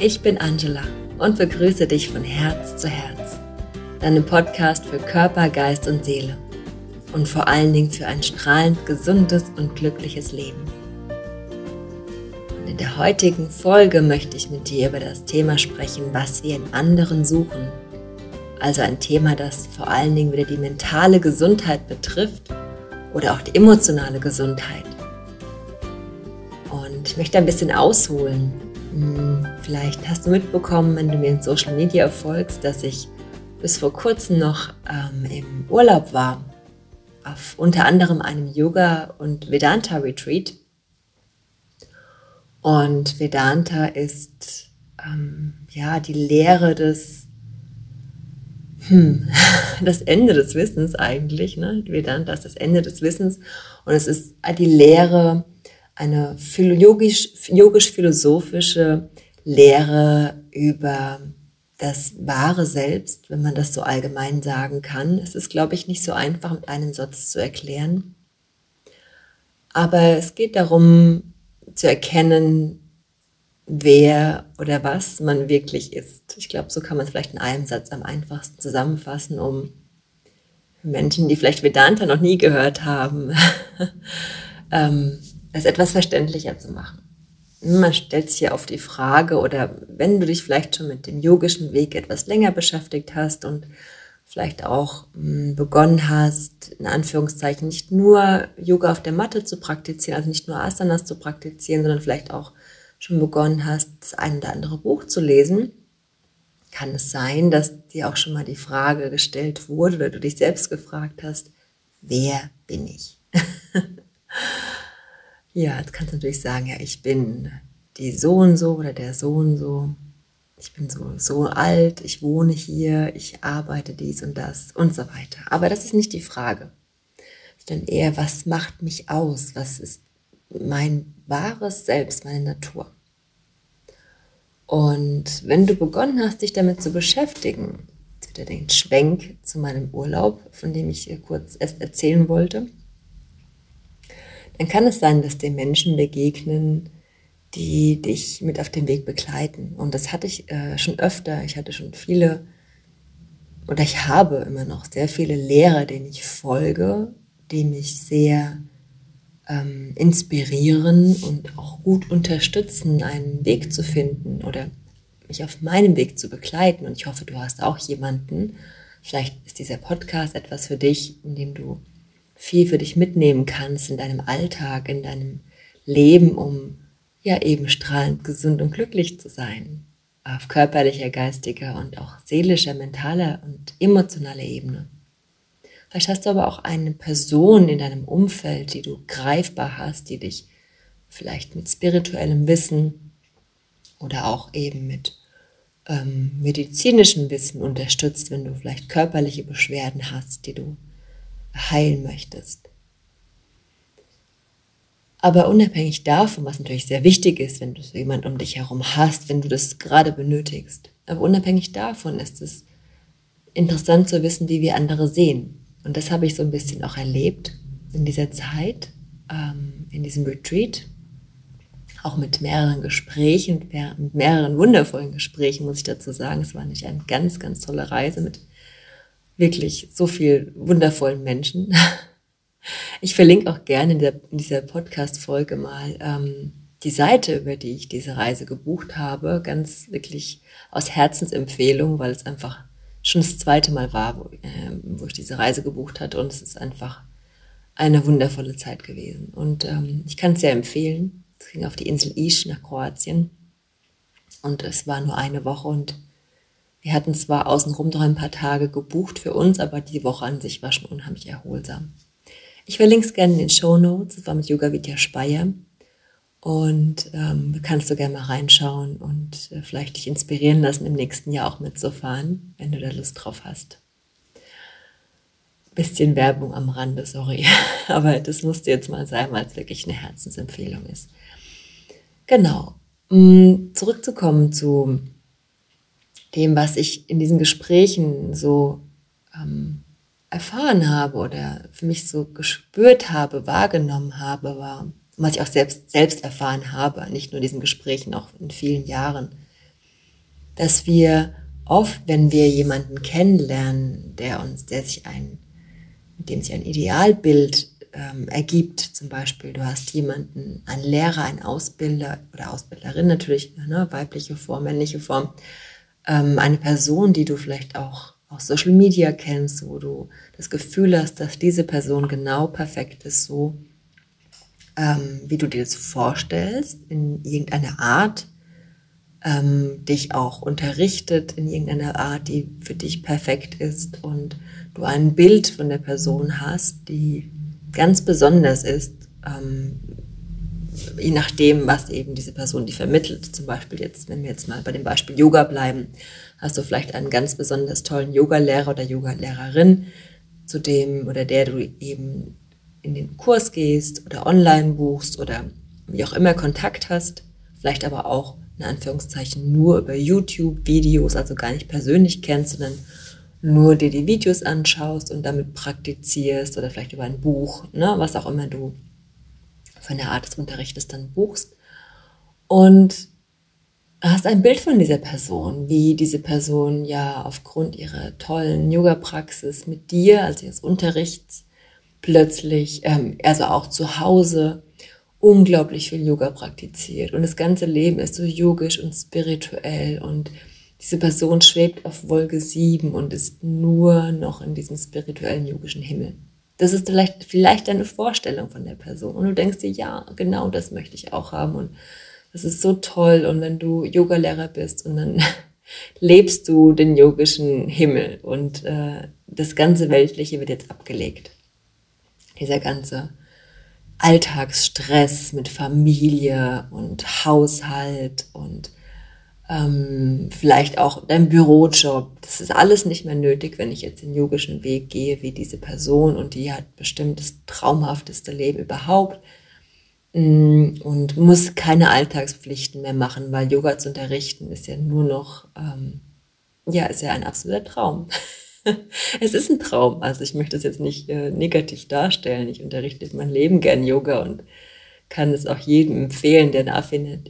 ich bin Angela und begrüße dich von Herz zu Herz. Deinem Podcast für Körper, Geist und Seele. Und vor allen Dingen für ein strahlend gesundes und glückliches Leben. Und in der heutigen Folge möchte ich mit dir über das Thema sprechen, was wir in anderen suchen. Also ein Thema, das vor allen Dingen wieder die mentale Gesundheit betrifft oder auch die emotionale Gesundheit. Und ich möchte ein bisschen ausholen. Hm, vielleicht hast du mitbekommen, wenn du mir in Social Media folgst, dass ich bis vor kurzem noch ähm, im Urlaub war. Auf unter anderem einem Yoga- und Vedanta-Retreat. Und Vedanta ist ähm, ja die Lehre des hm, das Ende des Wissens eigentlich. Ne? Vedanta ist das Ende des Wissens und es ist die Lehre, eine yogisch-philosophische Lehre über das wahre Selbst, wenn man das so allgemein sagen kann. Es ist, glaube ich, nicht so einfach mit einem Satz zu erklären. Aber es geht darum zu erkennen, wer oder was man wirklich ist. Ich glaube, so kann man es vielleicht in einem Satz am einfachsten zusammenfassen, um Menschen, die vielleicht Vedanta noch nie gehört haben, ähm, es etwas verständlicher zu machen. Man stellt sich ja oft die Frage, oder wenn du dich vielleicht schon mit dem yogischen Weg etwas länger beschäftigt hast und vielleicht auch hm, begonnen hast, in Anführungszeichen nicht nur Yoga auf der Matte zu praktizieren, also nicht nur Asanas zu praktizieren, sondern vielleicht auch schon begonnen hast, das ein oder andere Buch zu lesen, kann es sein, dass dir auch schon mal die Frage gestellt wurde oder du dich selbst gefragt hast, wer bin ich? ja, jetzt kannst du natürlich sagen, ja, ich bin die so und so oder der so und so. Ich bin so, so alt, ich wohne hier, ich arbeite dies und das und so weiter. Aber das ist nicht die Frage, sondern eher, was macht mich aus? Was ist mein wahres Selbst, meine Natur. Und wenn du begonnen hast, dich damit zu beschäftigen, wieder den Schwenk zu meinem Urlaub, von dem ich kurz erst erzählen wollte, dann kann es sein, dass dir Menschen begegnen, die dich mit auf dem Weg begleiten. Und das hatte ich äh, schon öfter. Ich hatte schon viele, oder ich habe immer noch sehr viele Lehrer, denen ich folge, die mich sehr ähm, inspirieren und auch gut unterstützen, einen Weg zu finden oder mich auf meinem Weg zu begleiten. Und ich hoffe, du hast auch jemanden. Vielleicht ist dieser Podcast etwas für dich, in dem du viel für dich mitnehmen kannst in deinem Alltag, in deinem Leben, um ja eben strahlend gesund und glücklich zu sein. Auf körperlicher, geistiger und auch seelischer, mentaler und emotionaler Ebene. Vielleicht hast du aber auch eine Person in deinem Umfeld, die du greifbar hast, die dich vielleicht mit spirituellem Wissen oder auch eben mit ähm, medizinischem Wissen unterstützt, wenn du vielleicht körperliche Beschwerden hast, die du heilen möchtest. Aber unabhängig davon, was natürlich sehr wichtig ist, wenn du so jemand um dich herum hast, wenn du das gerade benötigst, aber unabhängig davon ist es interessant zu wissen, wie wir andere sehen. Und das habe ich so ein bisschen auch erlebt in dieser Zeit, ähm, in diesem Retreat. Auch mit mehreren Gesprächen, mit mehreren wundervollen Gesprächen, muss ich dazu sagen. Es war nicht eine ganz, ganz tolle Reise mit wirklich so viel wundervollen Menschen. Ich verlinke auch gerne in, der, in dieser Podcast-Folge mal ähm, die Seite, über die ich diese Reise gebucht habe. Ganz wirklich aus Herzensempfehlung, weil es einfach schon das zweite Mal war, wo, äh, wo ich diese Reise gebucht hatte und es ist einfach eine wundervolle Zeit gewesen. Und ähm, ich kann es sehr empfehlen. Es ging auf die Insel Isch nach Kroatien und es war nur eine Woche und wir hatten zwar außenrum noch ein paar Tage gebucht für uns, aber die Woche an sich war schon unheimlich erholsam. Ich verlinke es gerne in den Show Notes. Es war mit Yoga Vidya Speyer. Und ähm, kannst du gerne mal reinschauen und äh, vielleicht dich inspirieren lassen, im nächsten Jahr auch mitzufahren, wenn du da Lust drauf hast. Bisschen Werbung am Rande, sorry. Aber das musste jetzt mal sein, weil es wirklich eine Herzensempfehlung ist. Genau. Um zurückzukommen zu dem, was ich in diesen Gesprächen so ähm, erfahren habe oder für mich so gespürt habe, wahrgenommen habe, war, was ich auch selbst, selbst erfahren habe, nicht nur in diesen Gesprächen, auch in vielen Jahren, dass wir oft, wenn wir jemanden kennenlernen, der uns, der sich ein, mit dem sich ein Idealbild ähm, ergibt, zum Beispiel, du hast jemanden, einen Lehrer, einen Ausbilder oder Ausbilderin natürlich, ne, weibliche Form, männliche Form, ähm, eine Person, die du vielleicht auch aus Social Media kennst, wo du das Gefühl hast, dass diese Person genau perfekt ist, so ähm, wie du dir das vorstellst, in irgendeiner Art, ähm, dich auch unterrichtet in irgendeiner Art, die für dich perfekt ist und du ein Bild von der Person hast, die ganz besonders ist, ähm, je nachdem, was eben diese Person die vermittelt. Zum Beispiel jetzt, wenn wir jetzt mal bei dem Beispiel Yoga bleiben, hast du vielleicht einen ganz besonders tollen Yogalehrer oder Yogalehrerin, zu dem oder der du eben in den Kurs gehst oder online buchst oder wie auch immer Kontakt hast, vielleicht aber auch in Anführungszeichen nur über YouTube-Videos, also gar nicht persönlich kennst, sondern nur dir die Videos anschaust und damit praktizierst oder vielleicht über ein Buch, ne, was auch immer du von der Art des Unterrichtes dann buchst. Und hast ein Bild von dieser Person, wie diese Person ja aufgrund ihrer tollen Yoga-Praxis mit dir, also ihres Unterrichts, plötzlich, ähm, also auch zu Hause, unglaublich viel Yoga praktiziert und das ganze Leben ist so yogisch und spirituell und diese Person schwebt auf Wolke 7 und ist nur noch in diesem spirituellen yogischen Himmel. Das ist vielleicht, vielleicht deine Vorstellung von der Person. Und du denkst dir, ja, genau das möchte ich auch haben. Und das ist so toll. Und wenn du Yogalehrer bist und dann lebst du den yogischen Himmel und äh, das ganze Weltliche wird jetzt abgelegt. Dieser ganze Alltagsstress mit Familie und Haushalt und ähm, vielleicht auch dein Bürojob. Das ist alles nicht mehr nötig, wenn ich jetzt den yogischen Weg gehe wie diese Person und die hat bestimmt das traumhafteste Leben überhaupt mm, und muss keine Alltagspflichten mehr machen, weil Yoga zu unterrichten ist ja nur noch, ähm, ja, ist ja ein absoluter Traum. es ist ein Traum. Also ich möchte es jetzt nicht äh, negativ darstellen. Ich unterrichte mein Leben gern Yoga und kann es auch jedem empfehlen, der eine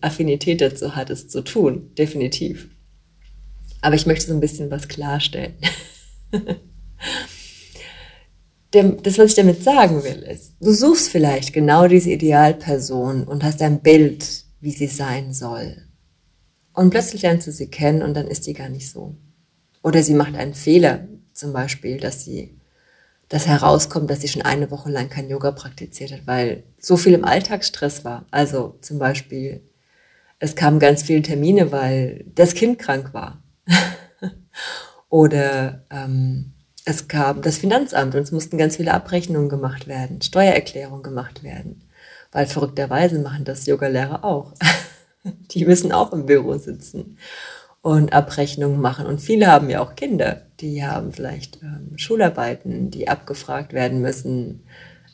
Affinität dazu hat, es zu tun. Definitiv. Aber ich möchte so ein bisschen was klarstellen. das, was ich damit sagen will, ist, du suchst vielleicht genau diese Idealperson und hast ein Bild, wie sie sein soll. Und plötzlich lernst du sie kennen und dann ist die gar nicht so. Oder sie macht einen Fehler, zum Beispiel, dass sie das herauskommt, dass sie schon eine Woche lang kein Yoga praktiziert hat, weil so viel im Alltagsstress war. Also zum Beispiel, es kamen ganz viele Termine, weil das Kind krank war. Oder ähm, es kam das Finanzamt und es mussten ganz viele Abrechnungen gemacht werden, Steuererklärungen gemacht werden. Weil verrückterweise machen das Yogalehrer auch. Die müssen auch im Büro sitzen und Abrechnungen machen. Und viele haben ja auch Kinder, die haben vielleicht ähm, Schularbeiten, die abgefragt werden müssen.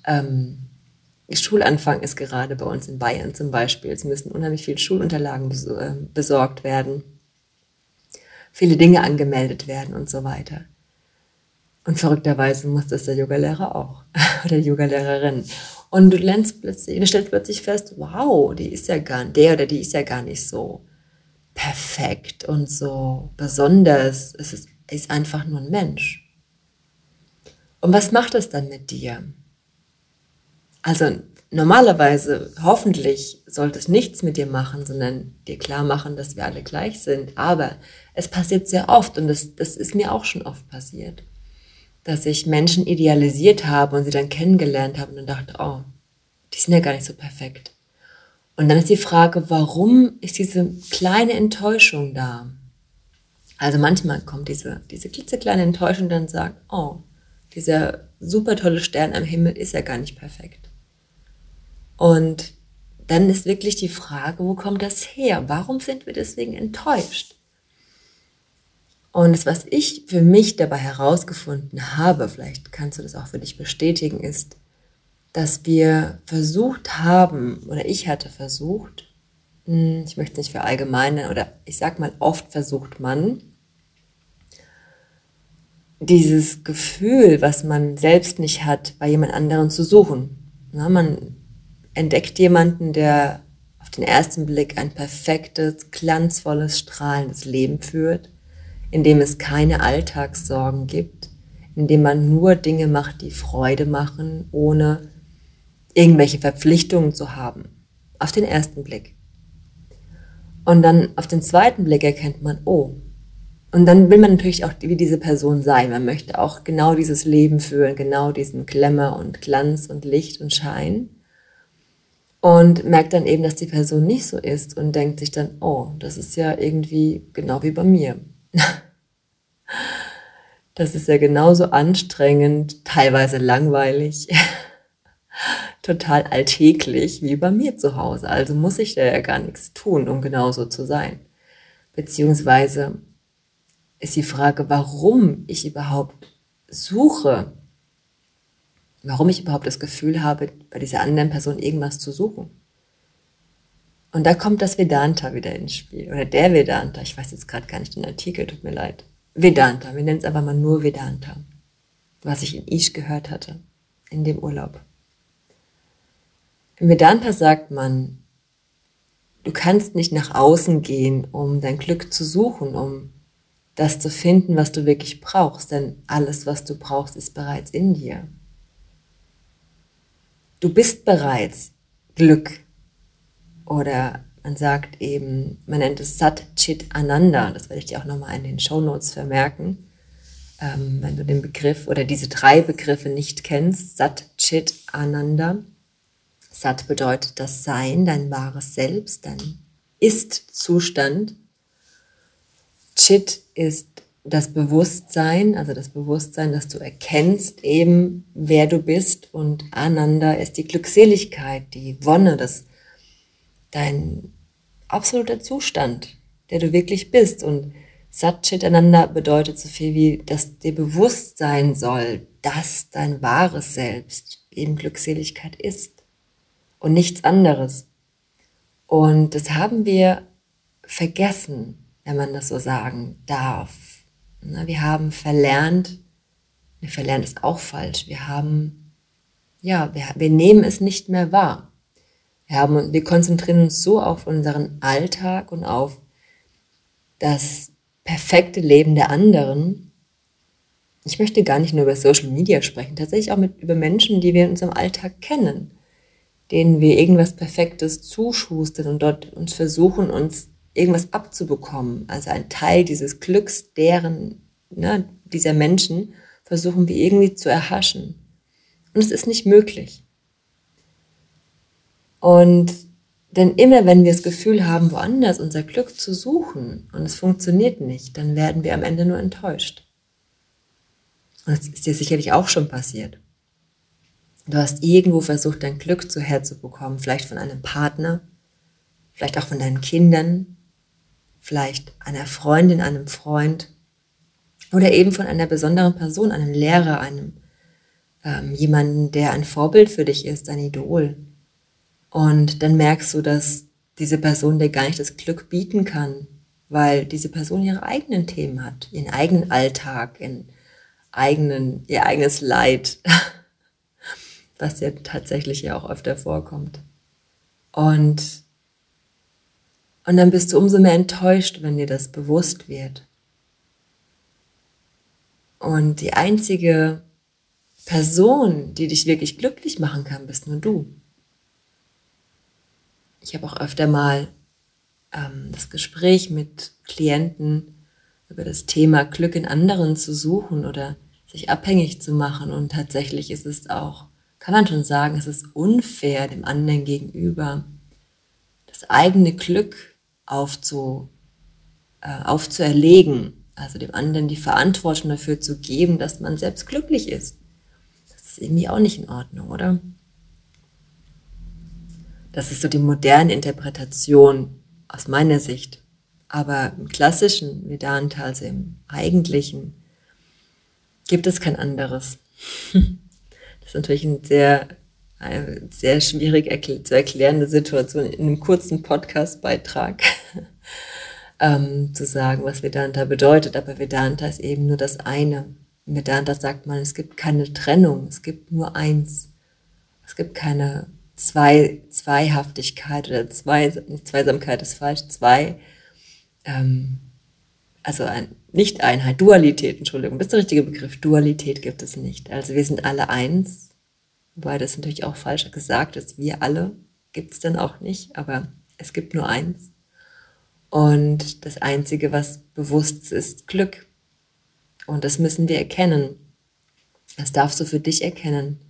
Ähm, Schulanfang ist gerade bei uns in Bayern zum Beispiel. Es müssen unheimlich viele Schulunterlagen äh, besorgt werden, viele Dinge angemeldet werden und so weiter. Und verrückterweise muss das der Yogalehrer auch oder die Yogalehrerin. Und du lernst plötzlich, du stellst plötzlich fest, wow, die ist ja gar, der oder die ist ja gar nicht so perfekt und so besonders. Es ist, ist einfach nur ein Mensch. Und was macht es dann mit dir? Also normalerweise, hoffentlich, sollte es nichts mit dir machen, sondern dir klar machen, dass wir alle gleich sind. Aber es passiert sehr oft und das, das ist mir auch schon oft passiert, dass ich Menschen idealisiert habe und sie dann kennengelernt habe und dann dachte, oh, die sind ja gar nicht so perfekt. Und dann ist die Frage, warum ist diese kleine Enttäuschung da? Also manchmal kommt diese, diese klitzekleine Enttäuschung dann sagt, oh, dieser super tolle Stern am Himmel ist ja gar nicht perfekt. Und dann ist wirklich die Frage, wo kommt das her? Warum sind wir deswegen enttäuscht? Und das, was ich für mich dabei herausgefunden habe, vielleicht kannst du das auch für dich bestätigen, ist, dass wir versucht haben, oder ich hatte versucht, hm, ich möchte nicht verallgemeinern, oder ich sag mal, oft versucht man, dieses Gefühl, was man selbst nicht hat, bei jemand anderen zu suchen. Na, man entdeckt jemanden, der auf den ersten Blick ein perfektes, glanzvolles, strahlendes Leben führt, in dem es keine Alltagssorgen gibt, in dem man nur Dinge macht, die Freude machen, ohne irgendwelche Verpflichtungen zu haben. Auf den ersten Blick. Und dann auf den zweiten Blick erkennt man, oh, und dann will man natürlich auch wie diese Person sein. Man möchte auch genau dieses Leben führen, genau diesen Glamour und Glanz und Licht und Schein. Und merkt dann eben, dass die Person nicht so ist und denkt sich dann, oh, das ist ja irgendwie genau wie bei mir. Das ist ja genauso anstrengend, teilweise langweilig, total alltäglich wie bei mir zu Hause. Also muss ich da ja gar nichts tun, um genauso zu sein. Beziehungsweise ist die Frage, warum ich überhaupt suche, warum ich überhaupt das Gefühl habe, bei dieser anderen Person irgendwas zu suchen. Und da kommt das Vedanta wieder ins Spiel, oder der Vedanta, ich weiß jetzt gerade gar nicht den Artikel, tut mir leid. Vedanta, wir nennen es aber mal nur Vedanta, was ich in Ish gehört hatte, in dem Urlaub. Im Vedanta sagt man, du kannst nicht nach außen gehen, um dein Glück zu suchen, um das zu finden, was du wirklich brauchst, denn alles, was du brauchst, ist bereits in dir. Du bist bereits Glück oder man sagt eben, man nennt es Sat Chit Ananda, das werde ich dir auch nochmal in den Show Notes vermerken, ähm, wenn du den Begriff oder diese drei Begriffe nicht kennst, Sat Chit Ananda. Sat bedeutet das Sein, dein wahres Selbst, dein Ist-Zustand. Chit ist das Bewusstsein, also das Bewusstsein, dass du erkennst eben, wer du bist und Ananda ist die Glückseligkeit, die Wonne, das dein absoluter Zustand, der du wirklich bist und Satchitananda bedeutet so viel wie, dass dir bewusst sein soll, dass dein wahres Selbst eben Glückseligkeit ist und nichts anderes. Und das haben wir vergessen wenn man das so sagen darf. Wir haben verlernt, verlernt ist auch falsch, wir haben, ja, wir, wir nehmen es nicht mehr wahr. Wir, haben, wir konzentrieren uns so auf unseren Alltag und auf das perfekte Leben der anderen. Ich möchte gar nicht nur über Social Media sprechen, tatsächlich auch mit, über Menschen, die wir in unserem Alltag kennen, denen wir irgendwas Perfektes zuschustern und dort uns versuchen, uns irgendwas abzubekommen. Also ein Teil dieses Glücks deren, ne, dieser Menschen versuchen wir irgendwie zu erhaschen. Und es ist nicht möglich. Und denn immer wenn wir das Gefühl haben, woanders unser Glück zu suchen und es funktioniert nicht, dann werden wir am Ende nur enttäuscht. Und das ist dir sicherlich auch schon passiert. Du hast irgendwo versucht, dein Glück zu herzubekommen, vielleicht von einem Partner, vielleicht auch von deinen Kindern, vielleicht einer Freundin, einem Freund oder eben von einer besonderen Person, einem Lehrer, einem ähm, jemanden, der ein Vorbild für dich ist, ein Idol. Und dann merkst du, dass diese Person dir gar nicht das Glück bieten kann, weil diese Person ihre eigenen Themen hat, ihren eigenen Alltag, ihren eigenen, ihr eigenes Leid, was ja tatsächlich ja auch öfter vorkommt. Und und dann bist du umso mehr enttäuscht, wenn dir das bewusst wird. Und die einzige Person, die dich wirklich glücklich machen kann, bist nur du. Ich habe auch öfter mal ähm, das Gespräch mit Klienten über das Thema Glück in anderen zu suchen oder sich abhängig zu machen. Und tatsächlich ist es auch, kann man schon sagen, es ist unfair dem anderen gegenüber, das eigene Glück aufzu, äh, aufzuerlegen, also dem anderen die Verantwortung dafür zu geben, dass man selbst glücklich ist. Das ist irgendwie auch nicht in Ordnung, oder? Das ist so die moderne Interpretation aus meiner Sicht. Aber im klassischen Vedanta, also im eigentlichen, gibt es kein anderes. Das ist natürlich ein sehr eine sehr schwierig erkl zu erklärende Situation in einem kurzen Podcast-Beitrag ähm, zu sagen, was Vedanta bedeutet. Aber Vedanta ist eben nur das eine. In Vedanta sagt man, es gibt keine Trennung, es gibt nur eins. Es gibt keine zwei, Zweihaftigkeit oder zwei, Zweisamkeit ist falsch, zwei, ähm, also ein, nicht Einheit, Dualität, Entschuldigung, das ist der richtige Begriff, Dualität gibt es nicht. Also wir sind alle eins, wobei das natürlich auch falsch gesagt ist, wir alle gibt es dann auch nicht, aber es gibt nur eins. Und das Einzige, was bewusst ist, ist Glück. Und das müssen wir erkennen. Das darfst du für dich erkennen.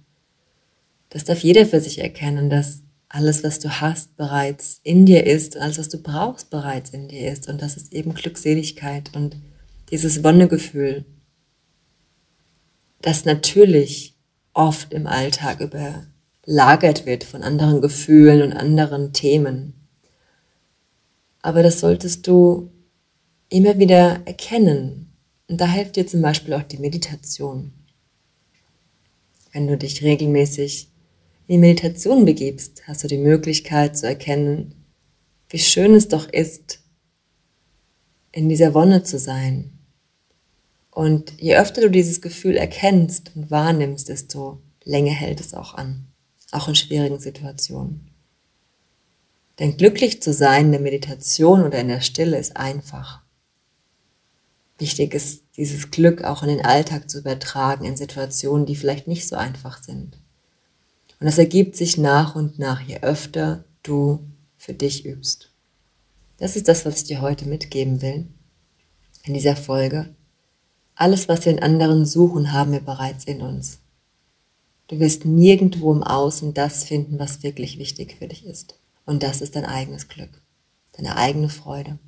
Das darf jeder für sich erkennen, dass alles, was du hast, bereits in dir ist, alles, was du brauchst, bereits in dir ist. Und das ist eben Glückseligkeit und dieses Wonnegefühl, das natürlich oft im Alltag überlagert wird von anderen Gefühlen und anderen Themen. Aber das solltest du immer wieder erkennen. Und da hilft dir zum Beispiel auch die Meditation. Wenn du dich regelmäßig in die Meditation begibst, hast du die Möglichkeit zu erkennen, wie schön es doch ist, in dieser Wonne zu sein. Und je öfter du dieses Gefühl erkennst und wahrnimmst, desto länger hält es auch an, auch in schwierigen Situationen. Denn glücklich zu sein in der Meditation oder in der Stille ist einfach. Wichtig ist, dieses Glück auch in den Alltag zu übertragen, in Situationen, die vielleicht nicht so einfach sind. Und das ergibt sich nach und nach, je öfter du für dich übst. Das ist das, was ich dir heute mitgeben will in dieser Folge. Alles, was wir in anderen suchen, haben wir bereits in uns. Du wirst nirgendwo im Außen das finden, was wirklich wichtig für dich ist. Und das ist dein eigenes Glück, deine eigene Freude.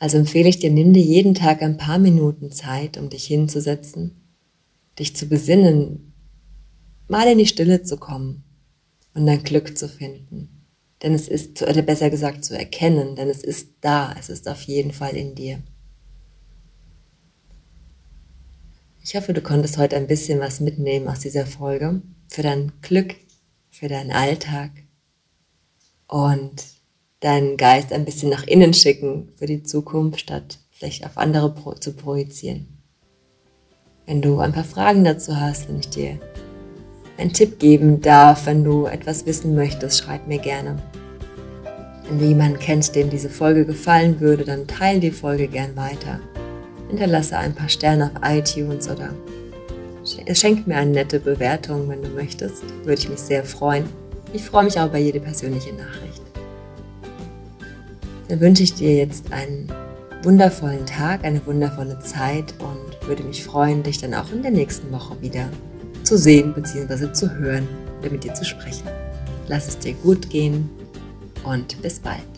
Also empfehle ich dir, nimm dir jeden Tag ein paar Minuten Zeit, um dich hinzusetzen, dich zu besinnen, mal in die Stille zu kommen und dein Glück zu finden. Denn es ist, oder besser gesagt zu erkennen, denn es ist da, es ist auf jeden Fall in dir. Ich hoffe, du konntest heute ein bisschen was mitnehmen aus dieser Folge für dein Glück, für deinen Alltag und deinen Geist ein bisschen nach innen schicken für die Zukunft, statt vielleicht auf andere zu projizieren. Wenn du ein paar Fragen dazu hast, wenn ich dir einen Tipp geben darf, wenn du etwas wissen möchtest, schreib mir gerne. Wenn du jemanden kennst, dem diese Folge gefallen würde, dann teile die Folge gern weiter. Hinterlasse ein paar Sterne auf iTunes oder schenk mir eine nette Bewertung, wenn du möchtest. Würde ich mich sehr freuen. Ich freue mich auch über jede persönliche Nachricht. Dann wünsche ich dir jetzt einen wundervollen Tag, eine wundervolle Zeit und würde mich freuen, dich dann auch in der nächsten Woche wieder zu sehen bzw. zu hören oder mit dir zu sprechen. Lass es dir gut gehen und bis bald.